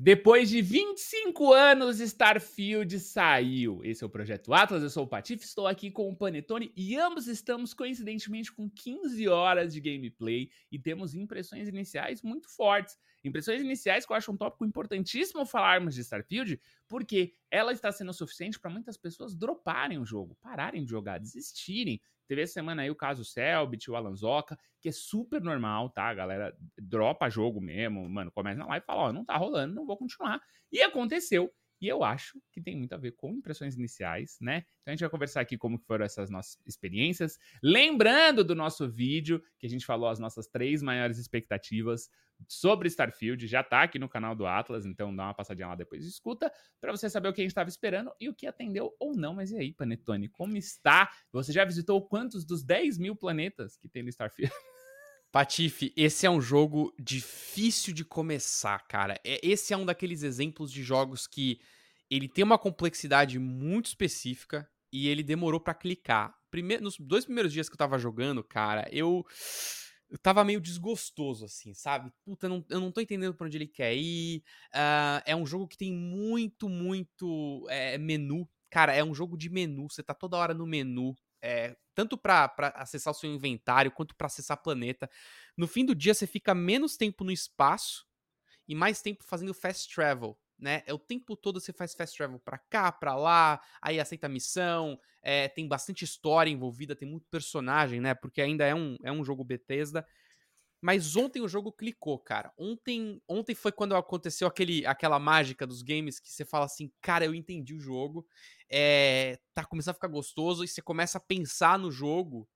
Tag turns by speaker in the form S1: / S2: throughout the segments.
S1: Depois de 25 anos, Starfield saiu. Esse é o Projeto Atlas, eu sou o Patife, estou aqui com o Panetone e ambos estamos coincidentemente com 15 horas de gameplay e temos impressões iniciais muito fortes. Impressões iniciais que eu acho um tópico importantíssimo falarmos de Starfield, porque ela está sendo suficiente para muitas pessoas droparem o jogo, pararem de jogar, desistirem. Teve essa semana aí o caso Selbit, o Alanzoca, que é super normal, tá? A galera dropa jogo mesmo, mano, começa na live e fala, ó, não tá rolando, não vou continuar. E aconteceu. E eu acho que tem muito a ver com impressões iniciais, né? Então a gente vai conversar aqui como foram essas nossas experiências. Lembrando do nosso vídeo, que a gente falou as nossas três maiores expectativas sobre Starfield, já tá aqui no canal do Atlas, então dá uma passadinha lá depois e escuta, para você saber o que a gente estava esperando e o que atendeu ou não. Mas e aí, Panetone, como está? Você já visitou quantos dos 10 mil planetas que tem no Starfield?
S2: Patife, esse é um jogo difícil de começar, cara. É, esse é um daqueles exemplos de jogos que ele tem uma complexidade muito específica e ele demorou para clicar. Primeiro, nos dois primeiros dias que eu tava jogando, cara, eu eu tava meio desgostoso, assim, sabe? Puta, não, eu não tô entendendo pra onde ele quer ir. Uh, é um jogo que tem muito, muito é, menu. Cara, é um jogo de menu. Você tá toda hora no menu é, tanto para acessar o seu inventário quanto para acessar planeta. No fim do dia, você fica menos tempo no espaço e mais tempo fazendo fast travel. Né? É o tempo todo você faz fast travel para cá, para lá, aí aceita a missão, é, tem bastante história envolvida, tem muito personagem, né? Porque ainda é um, é um jogo Bethesda. Mas ontem o jogo clicou, cara. Ontem, ontem foi quando aconteceu aquele, aquela mágica dos games que você fala assim, cara, eu entendi o jogo. É, tá começando a ficar gostoso e você começa a pensar no jogo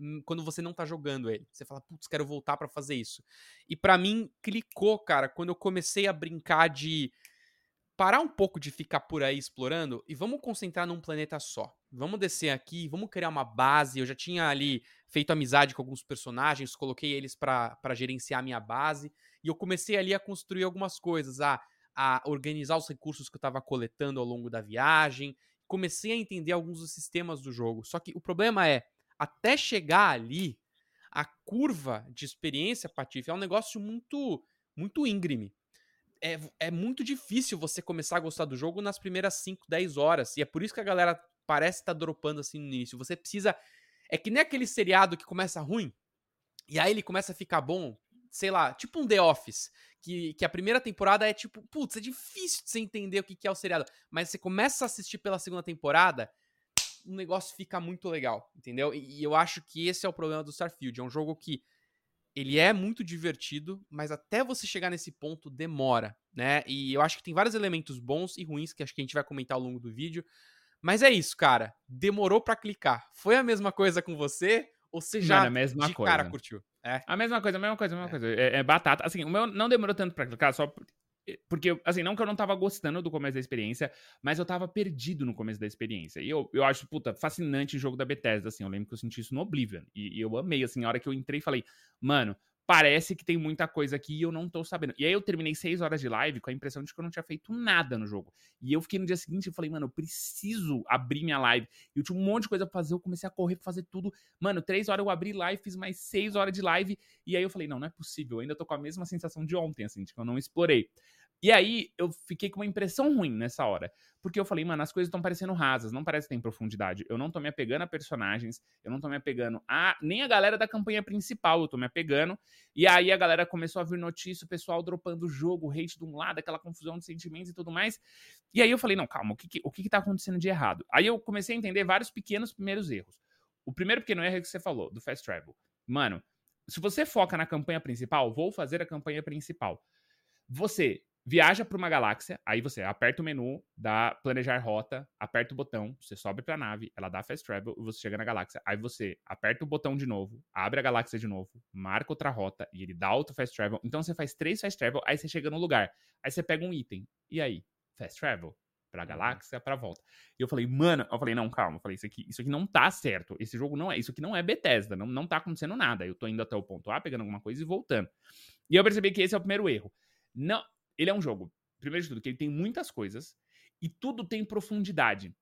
S2: hum, quando você não tá jogando ele. Você fala, putz, quero voltar para fazer isso. E para mim, clicou, cara, quando eu comecei a brincar de parar um pouco de ficar por aí explorando e vamos concentrar num planeta só. Vamos descer aqui, vamos criar uma base. Eu já tinha ali feito amizade com alguns personagens, coloquei eles para gerenciar a minha base e eu comecei ali a construir algumas coisas, a, a organizar os recursos que eu estava coletando ao longo da viagem. Comecei a entender alguns dos sistemas do jogo. Só que o problema é, até chegar ali, a curva de experiência, Patife, é um negócio muito, muito íngreme é, é muito difícil você começar a gostar do jogo nas primeiras 5, 10 horas. E é por isso que a galera parece estar tá dropando assim no início. Você precisa. É que nem aquele seriado que começa ruim, e aí ele começa a ficar bom, sei lá, tipo um The Office, que, que a primeira temporada é tipo, putz, é difícil de você entender o que, que é o seriado, mas você começa a assistir pela segunda temporada, o negócio fica muito legal, entendeu? E, e eu acho que esse é o problema do Starfield, é um jogo que ele é muito divertido, mas até você chegar nesse ponto demora, né? E eu acho que tem vários elementos bons e ruins que acho que a gente vai comentar ao longo do vídeo. Mas é isso, cara. Demorou para clicar. Foi a mesma coisa com você? Ou você já
S1: Mano, a mesma
S2: de
S1: coisa.
S2: cara curtiu?
S1: É. A mesma coisa, a mesma coisa, a mesma é. coisa. É, é, batata. Assim, o meu não demorou tanto pra clicar, só porque, assim, não que eu não tava gostando do começo da experiência, mas eu tava perdido no começo da experiência. E eu, eu acho, puta, fascinante o jogo da Bethesda, assim. Eu lembro que eu senti isso no Oblivion. E, e eu amei, assim, a hora que eu entrei e falei, mano, parece que tem muita coisa aqui e eu não tô sabendo. E aí eu terminei seis horas de live com a impressão de que eu não tinha feito nada no jogo. E eu fiquei no dia seguinte e falei, mano, eu preciso abrir minha live. E eu tinha um monte de coisa pra fazer, eu comecei a correr pra fazer tudo. Mano, três horas eu abri live, fiz mais seis horas de live. E aí eu falei, não, não é possível. Eu ainda tô com a mesma sensação de ontem, assim, de que eu não explorei. E aí eu fiquei com uma impressão ruim nessa hora. Porque eu falei, mano, as coisas estão parecendo rasas, não parece que tem profundidade. Eu não tô me apegando a personagens, eu não tô me apegando a nem a galera da campanha principal, eu tô me apegando. E aí a galera começou a vir notícia, o pessoal dropando o jogo, hate de um lado, aquela confusão de sentimentos e tudo mais. E aí eu falei, não, calma, o que, que o que, que tá acontecendo de errado? Aí eu comecei a entender vários pequenos primeiros erros. O primeiro pequeno erro é que você falou, do Fast Travel. Mano, se você foca na campanha principal, vou fazer a campanha principal. Você viaja para uma galáxia, aí você aperta o menu, dá planejar rota, aperta o botão, você sobe para a nave, ela dá fast travel e você chega na galáxia. Aí você aperta o botão de novo, abre a galáxia de novo, marca outra rota e ele dá outro fast travel. Então você faz três fast travel, aí você chega no lugar. Aí você pega um item. E aí? Fast travel pra uhum. galáxia, pra volta. E eu falei, mano, eu falei, não, calma, eu falei, isso aqui, isso aqui não tá certo. Esse jogo não é, isso aqui não é Bethesda, não, não tá acontecendo nada. Eu tô indo até o ponto A, pegando alguma coisa e voltando. E eu percebi que esse é o primeiro erro. Não, ele é um jogo, primeiro de tudo, que ele tem muitas coisas e tudo tem profundidade.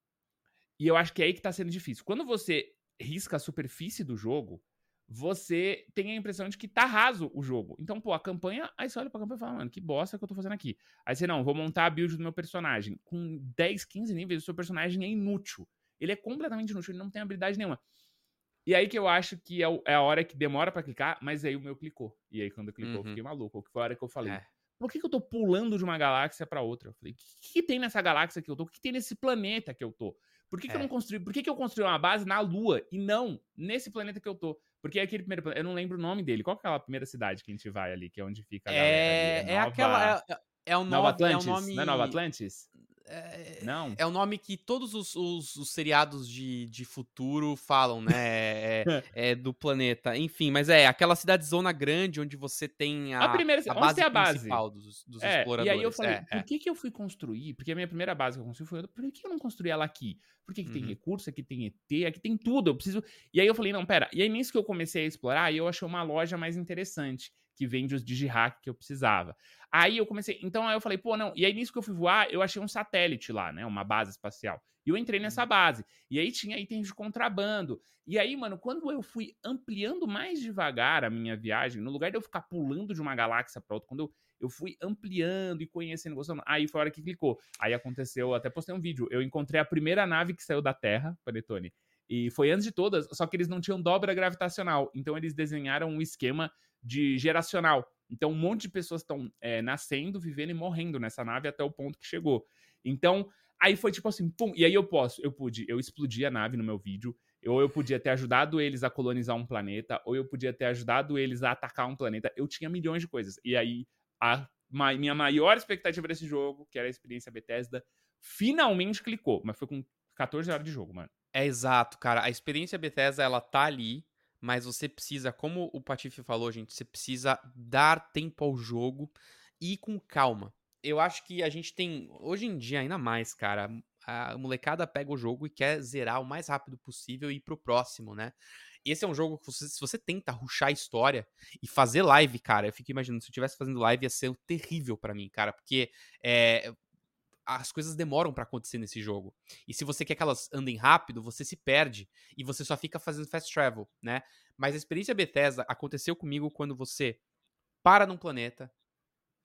S1: E eu acho que é aí que tá sendo difícil. Quando você risca a superfície do jogo, você tem a impressão de que tá raso o jogo. Então, pô, a campanha, aí você olha pra campanha e fala, mano, que bosta que eu tô fazendo aqui. Aí você, não, vou montar a build do meu personagem. Com 10, 15 níveis, o seu personagem é inútil. Ele é completamente inútil, ele não tem habilidade nenhuma. E aí que eu acho que é, é a hora que demora para clicar, mas aí o meu clicou. E aí quando clicou, uhum. eu fiquei maluco. Que foi a hora que eu falei, é. Por que, que eu tô pulando de uma galáxia para outra? Eu falei, o que, que, tem nessa galáxia que eu tô? O que, que tem nesse planeta que eu tô? Por que, é. que eu é. não construí? Por que, que eu construí uma base na Lua e não nesse planeta que eu tô? Porque é aquele primeiro planeta, eu não lembro o nome dele. Qual que é aquela primeira cidade que a gente vai ali, que é onde fica a galera?
S2: É, é, Nova... aquela. É, é o nome,
S1: Nova Atlantis?
S2: É o nome...
S1: Não é Nova Atlantis?
S2: É, não. É o nome que todos os, os, os seriados de, de futuro falam, né? É, é, é, do planeta. Enfim, mas é aquela cidade zona grande onde você tem a,
S1: a primeira a base, a base
S2: principal dos, dos
S1: é,
S2: exploradores.
S1: E aí eu falei, é, por que, que eu fui construir? Porque a minha primeira base que eu construí foi. Por que eu não construí ela aqui? Porque aqui uhum. tem recurso, aqui tem ET, aqui tem tudo. Eu preciso. E aí eu falei, não, pera. E aí nisso que eu comecei a explorar, eu achei uma loja mais interessante que vende os digihack que eu precisava. Aí eu comecei, então aí eu falei, pô, não. E aí nisso que eu fui voar, eu achei um satélite lá, né, uma base espacial. E eu entrei nessa uhum. base. E aí tinha itens de contrabando. E aí, mano, quando eu fui ampliando mais devagar a minha viagem, no lugar de eu ficar pulando de uma galáxia para outra, quando eu, eu fui ampliando e conhecendo, gostando, aí foi a hora que clicou. Aí aconteceu, até postei um vídeo, eu encontrei a primeira nave que saiu da Terra, Panetone. E foi antes de todas, só que eles não tinham dobra gravitacional. Então eles desenharam um esquema de geracional. Então, um monte de pessoas estão é, nascendo, vivendo e morrendo nessa nave até o ponto que chegou. Então, aí foi tipo assim, pum, e aí eu posso, eu pude, eu explodi a nave no meu vídeo, ou eu podia ter ajudado eles a colonizar um planeta, ou eu podia ter ajudado eles a atacar um planeta. Eu tinha milhões de coisas. E aí, a ma minha maior expectativa desse jogo, que era a experiência Bethesda, finalmente clicou, mas foi com 14 horas de jogo, mano.
S2: É exato, cara. A experiência Bethesda, ela tá ali mas você precisa, como o Patife falou, gente, você precisa dar tempo ao jogo e ir com calma. Eu acho que a gente tem, hoje em dia, ainda mais, cara, a molecada pega o jogo e quer zerar o mais rápido possível e ir pro próximo, né? Esse é um jogo que você, se você tenta ruxar a história e fazer live, cara, eu fico imaginando, se eu estivesse fazendo live ia ser terrível para mim, cara, porque é, as coisas demoram para acontecer nesse jogo. E se você quer que elas andem rápido, você se perde e você só fica fazendo fast travel, né? Mas a experiência Bethesda aconteceu comigo quando você para num planeta,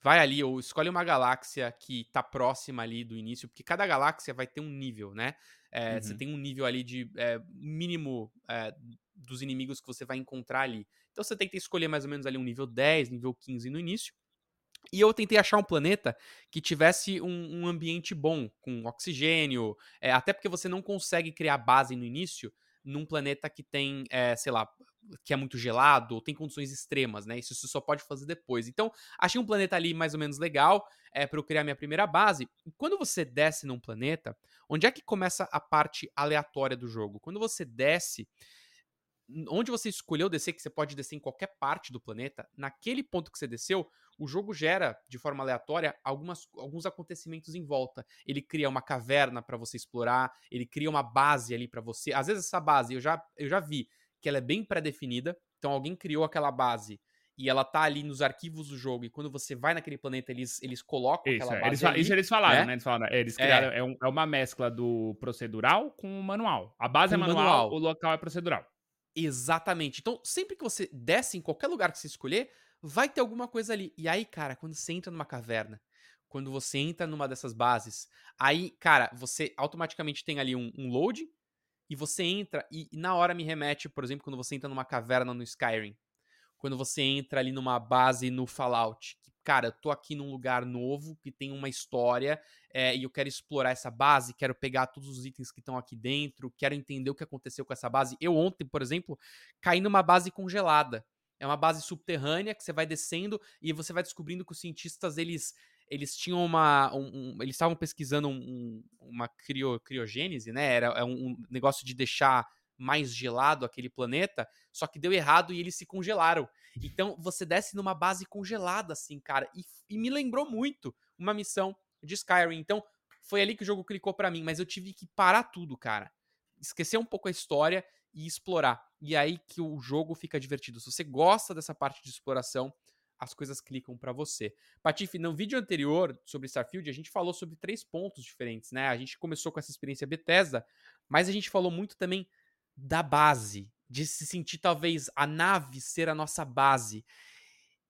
S2: vai ali ou escolhe uma galáxia que tá próxima ali do início, porque cada galáxia vai ter um nível, né? É, uhum. Você tem um nível ali de é, mínimo é, dos inimigos que você vai encontrar ali. Então você tem que escolher mais ou menos ali um nível 10, nível 15 no início. E eu tentei achar um planeta que tivesse um, um ambiente bom, com oxigênio, é, até porque você não consegue criar base no início num planeta que tem, é, sei lá, que é muito gelado, ou tem condições extremas, né? Isso você só pode fazer depois. Então, achei um planeta ali mais ou menos legal é, para eu criar minha primeira base. E quando você desce num planeta, onde é que começa a parte aleatória do jogo? Quando você desce, onde você escolheu descer, que você pode descer em qualquer parte do planeta, naquele ponto que você desceu, o jogo gera de forma aleatória algumas, alguns acontecimentos em volta. Ele cria uma caverna para você explorar, ele cria uma base ali para você. Às vezes essa base eu já, eu já vi que ela é bem pré-definida, então alguém criou aquela base e ela tá ali nos arquivos do jogo, e quando você vai naquele planeta, eles, eles colocam
S1: isso,
S2: aquela
S1: é.
S2: base.
S1: Eles, ali, isso eles falaram, né? né? Eles falaram, eles é. criaram, é. É, um, é, uma mescla do procedural com o manual. A base com é manual, manual, o local é procedural.
S2: Exatamente. Então, sempre que você desce em qualquer lugar que você escolher, vai ter alguma coisa ali. E aí, cara, quando você entra numa caverna, quando você entra numa dessas bases, aí, cara, você automaticamente tem ali um, um load e você entra e, e, na hora me remete, por exemplo, quando você entra numa caverna no Skyrim, quando você entra ali numa base no Fallout, que, cara, eu tô aqui num lugar novo que tem uma história é, e eu quero explorar essa base, quero pegar todos os itens que estão aqui dentro, quero entender o que aconteceu com essa base. Eu ontem, por exemplo, caí numa base congelada. É uma base subterrânea que você vai descendo e você vai descobrindo que os cientistas eles eles tinham uma. Um, um, eles estavam pesquisando um, uma crio, criogênese, né? Era é um negócio de deixar mais gelado aquele planeta, só que deu errado e eles se congelaram. Então você desce numa base congelada, assim, cara. E, e me lembrou muito uma missão de Skyrim. Então foi ali que o jogo clicou para mim, mas eu tive que parar tudo, cara. Esquecer um pouco a história e explorar. E aí que o jogo fica divertido. Se você gosta dessa parte de exploração, as coisas clicam para você. Patife, no vídeo anterior sobre Starfield, a gente falou sobre três pontos diferentes, né? A gente começou com essa experiência Bethesda, mas a gente falou muito também da base, de se sentir talvez a nave ser a nossa base.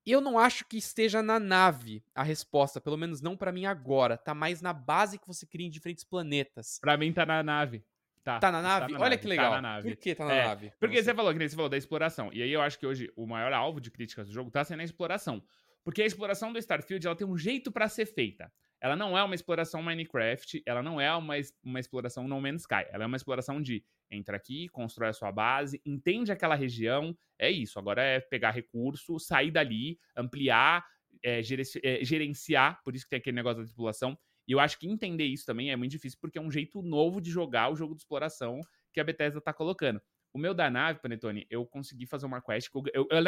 S2: Eu não acho que esteja na nave a resposta, pelo menos não para mim agora. Tá mais na base que você cria em diferentes planetas.
S1: Para mim tá na nave. Tá,
S2: tá na nave? Tá na Olha nave, que legal. Tá na nave. Por que tá na é, nave?
S1: Porque você falou, que você falou da exploração. E aí eu acho que hoje o maior alvo de críticas do jogo tá sendo a exploração. Porque a exploração do Starfield ela tem um jeito para ser feita. Ela não é uma exploração Minecraft, ela não é uma, uma exploração No Man's Sky. Ela é uma exploração de entra aqui, constrói a sua base, entende aquela região, é isso. Agora é pegar recurso, sair dali, ampliar, é, é, gerenciar, por isso que tem aquele negócio da tripulação. E eu acho que entender isso também é muito difícil, porque é um jeito novo de jogar o jogo de exploração que a Bethesda tá colocando. O meu da nave, Panetone, eu consegui fazer uma quest. Eu, eu,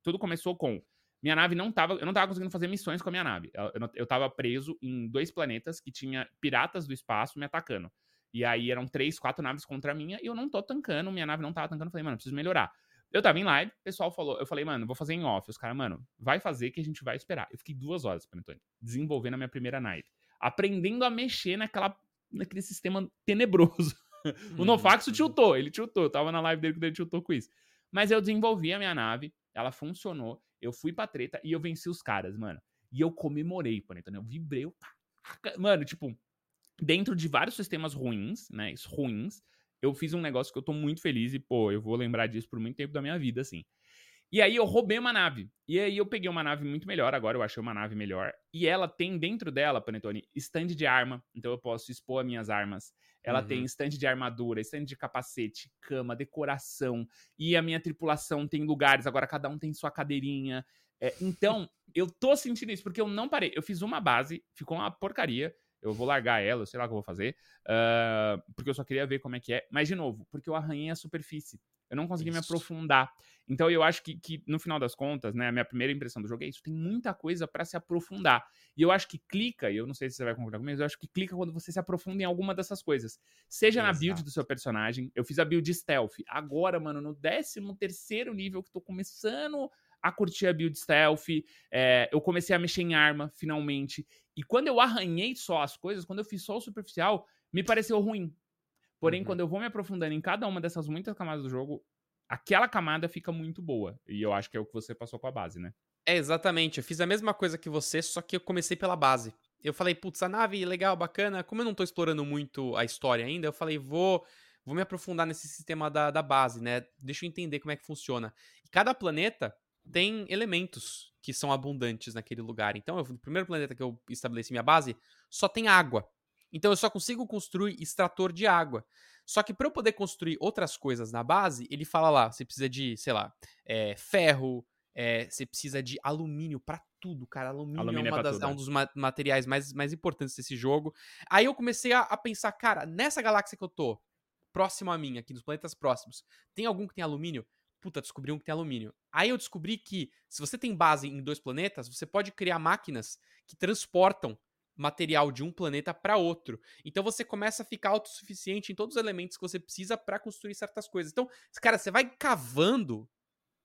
S1: tudo começou com minha nave não tava. Eu não tava conseguindo fazer missões com a minha nave. Eu, eu, eu tava preso em dois planetas que tinha piratas do espaço me atacando. E aí eram três, quatro naves contra a minha e eu não tô tancando, minha nave não tava tancando. Eu falei, mano, preciso melhorar. Eu tava em live, o pessoal falou, eu falei, mano, vou fazer em off. Os caras, mano, vai fazer que a gente vai esperar. Eu fiquei duas horas, Panetone, desenvolvendo a minha primeira night. Aprendendo a mexer naquela, naquele sistema tenebroso. o Nofax uhum. tiltou, ele tiltou. Eu tava na live dele quando ele tiltou com isso. Mas eu desenvolvi a minha nave, ela funcionou. Eu fui pra treta e eu venci os caras, mano. E eu comemorei, Panetone. Eu vibrei. Mano, tipo, dentro de vários sistemas ruins, né? Ruins, eu fiz um negócio que eu tô muito feliz e, pô, eu vou lembrar disso por muito tempo da minha vida, assim. E aí eu roubei uma nave. E aí eu peguei uma nave muito melhor, agora eu achei uma nave melhor. E ela tem dentro dela, Panetone, stand de arma. Então eu posso expor as minhas armas. Ela uhum. tem stand de armadura, stand de capacete, cama, decoração. E a minha tripulação tem lugares, agora cada um tem sua cadeirinha. É, então, eu tô sentindo isso, porque eu não parei. Eu fiz uma base, ficou uma porcaria. Eu vou largar ela, sei lá o que eu vou fazer. Uh, porque eu só queria ver como é que é. Mas, de novo, porque eu arranhei a superfície. Eu não consegui isso. me aprofundar. Então eu acho que, que, no final das contas, né, a minha primeira impressão do jogo é isso, tem muita coisa para se aprofundar. E eu acho que clica, e eu não sei se você vai concordar comigo, mas eu acho que clica quando você se aprofunda em alguma dessas coisas. Seja Exato. na build do seu personagem, eu fiz a build stealth. Agora, mano, no 13 terceiro nível que tô começando a curtir a build stealth, é, eu comecei a mexer em arma, finalmente. E quando eu arranhei só as coisas, quando eu fiz só o superficial, me pareceu ruim. Porém, uhum. quando eu vou me aprofundando em cada uma dessas muitas camadas do jogo, aquela camada fica muito boa. E eu acho que é o que você passou com a base, né?
S2: É, exatamente. Eu fiz a mesma coisa que você, só que eu comecei pela base. Eu falei, putz, a nave legal, bacana. Como eu não tô explorando muito a história ainda, eu falei, vou vou me aprofundar nesse sistema da, da base, né? Deixa eu entender como é que funciona. E cada planeta tem elementos que são abundantes naquele lugar. Então, eu, no primeiro planeta que eu estabeleci minha base, só tem água. Então eu só consigo construir extrator de água. Só que para eu poder construir outras coisas na base, ele fala lá, você precisa de, sei lá, é, ferro, é, você precisa de alumínio para tudo, cara. Alumínio, alumínio é, é, das, tudo, é, um dos ma materiais mais, mais importantes desse jogo. Aí eu comecei a, a, pensar, cara, nessa galáxia que eu tô, próximo a mim, aqui nos planetas próximos, tem algum que tem alumínio? Puta, descobri um que tem alumínio. Aí eu descobri que se você tem base em dois planetas, você pode criar máquinas que transportam material de um planeta para outro. Então você começa a ficar autossuficiente em todos os elementos que você precisa para construir certas coisas. Então, cara, você vai cavando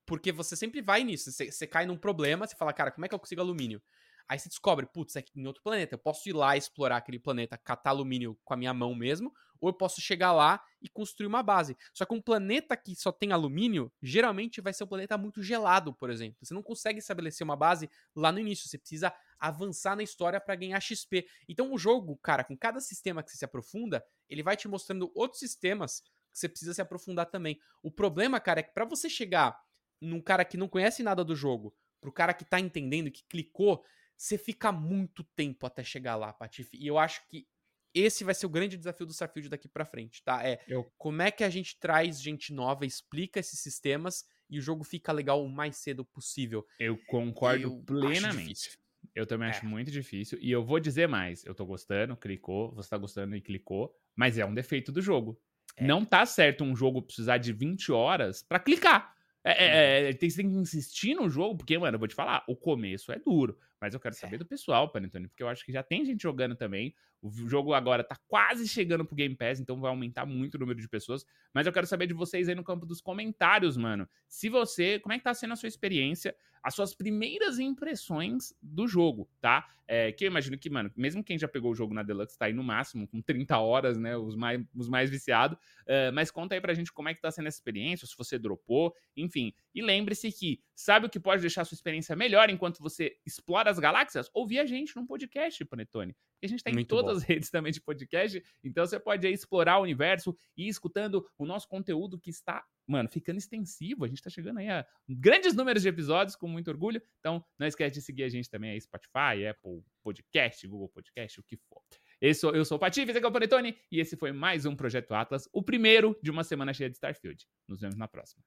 S2: porque você sempre vai nisso. Você, você, cai num problema, você fala, cara, como é que eu consigo alumínio? Aí você descobre, putz, é em outro planeta. Eu posso ir lá explorar aquele planeta, catar alumínio com a minha mão mesmo, ou eu posso chegar lá e construir uma base. Só que um planeta que só tem alumínio, geralmente vai ser um planeta muito gelado, por exemplo. Você não consegue estabelecer uma base lá no início. Você precisa avançar na história para ganhar XP. Então o jogo, cara, com cada sistema que você se aprofunda, ele vai te mostrando outros sistemas que você precisa se aprofundar também. O problema, cara, é que para você chegar num cara que não conhece nada do jogo, pro cara que tá entendendo, que clicou, você fica muito tempo até chegar lá, Patife. E eu acho que esse vai ser o grande desafio do Starfield daqui para frente, tá? É eu... como é que a gente traz gente nova, explica esses sistemas e o jogo fica legal o mais cedo possível.
S1: Eu concordo eu plenamente. Eu também é. acho muito difícil. E eu vou dizer mais. Eu tô gostando, clicou, você tá gostando e clicou, mas é um defeito do jogo. É. Não tá certo um jogo precisar de 20 horas para clicar. É, é, uhum. é, tem, você tem que insistir no jogo, porque, mano, eu vou te falar, o começo é duro. Mas eu quero saber do pessoal, Panetone, porque eu acho que já tem gente jogando também. O jogo agora tá quase chegando pro Game Pass, então vai aumentar muito o número de pessoas. Mas eu quero saber de vocês aí no campo dos comentários, mano. Se você, como é que tá sendo a sua experiência, as suas primeiras impressões do jogo, tá? É, que eu imagino que, mano, mesmo quem já pegou o jogo na Deluxe tá aí no máximo, com 30 horas, né? Os mais, os mais viciados. Uh, mas conta aí pra gente como é que tá sendo essa experiência, se você dropou, enfim. E lembre-se que, sabe o que pode deixar a sua experiência melhor enquanto você explora as galáxias? Ouvir a gente num podcast, Panetone. Porque a gente tá em Muito todas bom. as redes também de podcast, então você pode aí explorar o universo e ir escutando o nosso conteúdo que está, mano, ficando extensivo. A gente tá chegando aí a grandes números de episódios, com muito orgulho. Então, não esquece de seguir a gente também aí, Spotify, Apple Podcast, Google Podcast, o que for. Eu sou, eu sou o Patife, esse é o Panetone, e esse foi mais um Projeto Atlas, o primeiro de uma semana cheia de Starfield. Nos vemos na próxima.